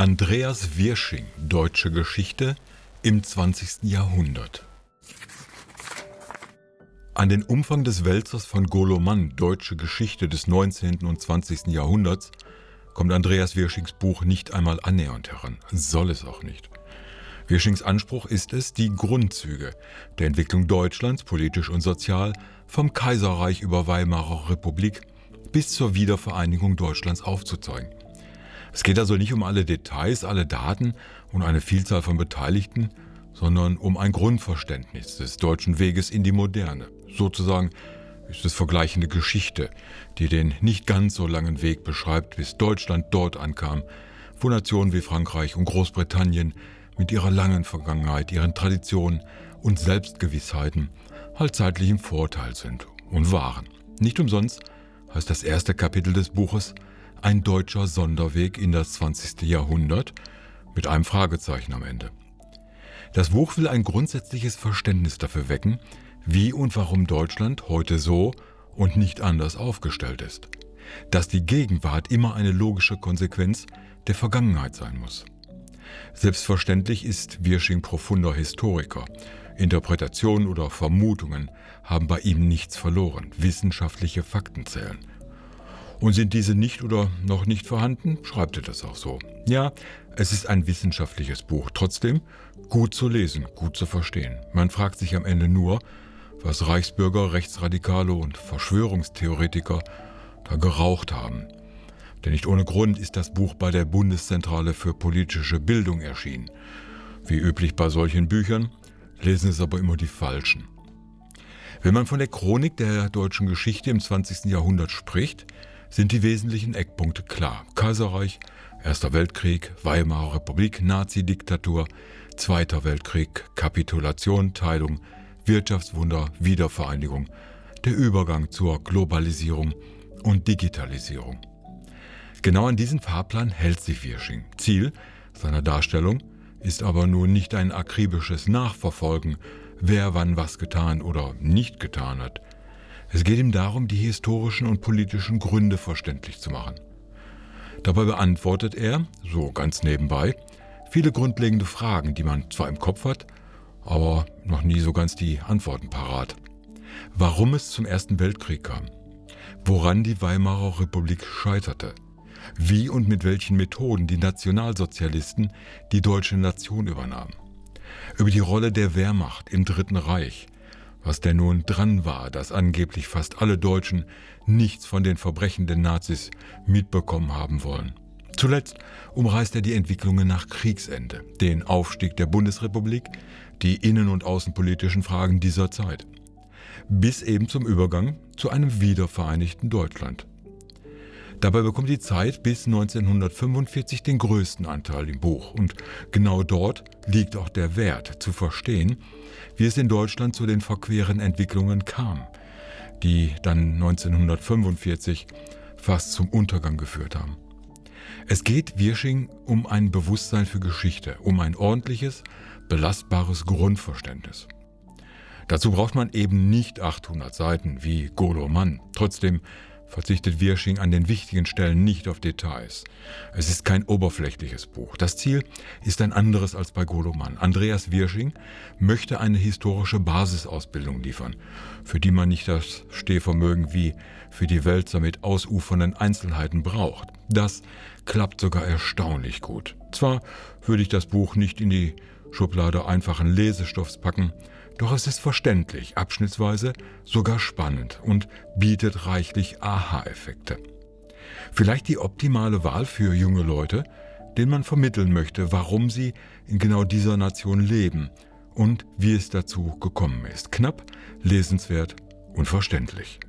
Andreas Wirsching, Deutsche Geschichte im 20. Jahrhundert. An den Umfang des Wälzers von Goloman, Deutsche Geschichte des 19. und 20. Jahrhunderts, kommt Andreas Wirschings Buch nicht einmal annähernd heran, soll es auch nicht. Wirschings Anspruch ist es, die Grundzüge der Entwicklung Deutschlands, politisch und sozial, vom Kaiserreich über Weimarer Republik bis zur Wiedervereinigung Deutschlands aufzuzeigen. Es geht also nicht um alle Details, alle Daten und eine Vielzahl von Beteiligten, sondern um ein Grundverständnis des deutschen Weges in die Moderne. Sozusagen ist es vergleichende Geschichte, die den nicht ganz so langen Weg beschreibt, bis Deutschland dort ankam, wo Nationen wie Frankreich und Großbritannien mit ihrer langen Vergangenheit, ihren Traditionen und Selbstgewissheiten halt zeitlich im Vorteil sind und waren. Nicht umsonst heißt das erste Kapitel des Buches ein deutscher Sonderweg in das 20. Jahrhundert mit einem Fragezeichen am Ende. Das Buch will ein grundsätzliches Verständnis dafür wecken, wie und warum Deutschland heute so und nicht anders aufgestellt ist. Dass die Gegenwart immer eine logische Konsequenz der Vergangenheit sein muss. Selbstverständlich ist Wirsching profunder Historiker. Interpretationen oder Vermutungen haben bei ihm nichts verloren. Wissenschaftliche Fakten zählen. Und sind diese nicht oder noch nicht vorhanden, schreibt er das auch so. Ja, es ist ein wissenschaftliches Buch, trotzdem gut zu lesen, gut zu verstehen. Man fragt sich am Ende nur, was Reichsbürger, Rechtsradikale und Verschwörungstheoretiker da geraucht haben. Denn nicht ohne Grund ist das Buch bei der Bundeszentrale für politische Bildung erschienen. Wie üblich bei solchen Büchern lesen es aber immer die Falschen. Wenn man von der Chronik der deutschen Geschichte im 20. Jahrhundert spricht, sind die wesentlichen Eckpunkte klar. Kaiserreich, Erster Weltkrieg, Weimarer Republik, Nazi-Diktatur, Zweiter Weltkrieg, Kapitulation, Teilung, Wirtschaftswunder, Wiedervereinigung, der Übergang zur Globalisierung und Digitalisierung. Genau an diesen Fahrplan hält sich Wirsching. Ziel seiner Darstellung ist aber nun nicht ein akribisches Nachverfolgen, wer wann was getan oder nicht getan hat. Es geht ihm darum, die historischen und politischen Gründe verständlich zu machen. Dabei beantwortet er, so ganz nebenbei, viele grundlegende Fragen, die man zwar im Kopf hat, aber noch nie so ganz die Antworten parat. Warum es zum Ersten Weltkrieg kam, woran die Weimarer Republik scheiterte, wie und mit welchen Methoden die Nationalsozialisten die deutsche Nation übernahmen, über die Rolle der Wehrmacht im Dritten Reich, was denn nun dran war, dass angeblich fast alle Deutschen nichts von den Verbrechen der Nazis mitbekommen haben wollen. Zuletzt umreißt er die Entwicklungen nach Kriegsende, den Aufstieg der Bundesrepublik, die innen- und außenpolitischen Fragen dieser Zeit, bis eben zum Übergang zu einem wiedervereinigten Deutschland. Dabei bekommt die Zeit bis 1945 den größten Anteil im Buch und genau dort liegt auch der Wert zu verstehen, wie es in Deutschland zu den verqueren Entwicklungen kam, die dann 1945 fast zum Untergang geführt haben. Es geht Wirsching um ein Bewusstsein für Geschichte, um ein ordentliches, belastbares Grundverständnis. Dazu braucht man eben nicht 800 Seiten wie Golo Mann. Trotzdem verzichtet Wirsching an den wichtigen Stellen nicht auf Details. Es ist kein oberflächliches Buch. Das Ziel ist ein anderes als bei Goloman. Andreas Wirsching möchte eine historische Basisausbildung liefern, für die man nicht das Stehvermögen wie für die Wälzer mit ausufernden Einzelheiten braucht. Das klappt sogar erstaunlich gut. Zwar würde ich das Buch nicht in die Schublade einfachen Lesestoffs packen, doch es ist verständlich, abschnittsweise sogar spannend und bietet reichlich Aha-Effekte. Vielleicht die optimale Wahl für junge Leute, denen man vermitteln möchte, warum sie in genau dieser Nation leben und wie es dazu gekommen ist. Knapp, lesenswert und verständlich.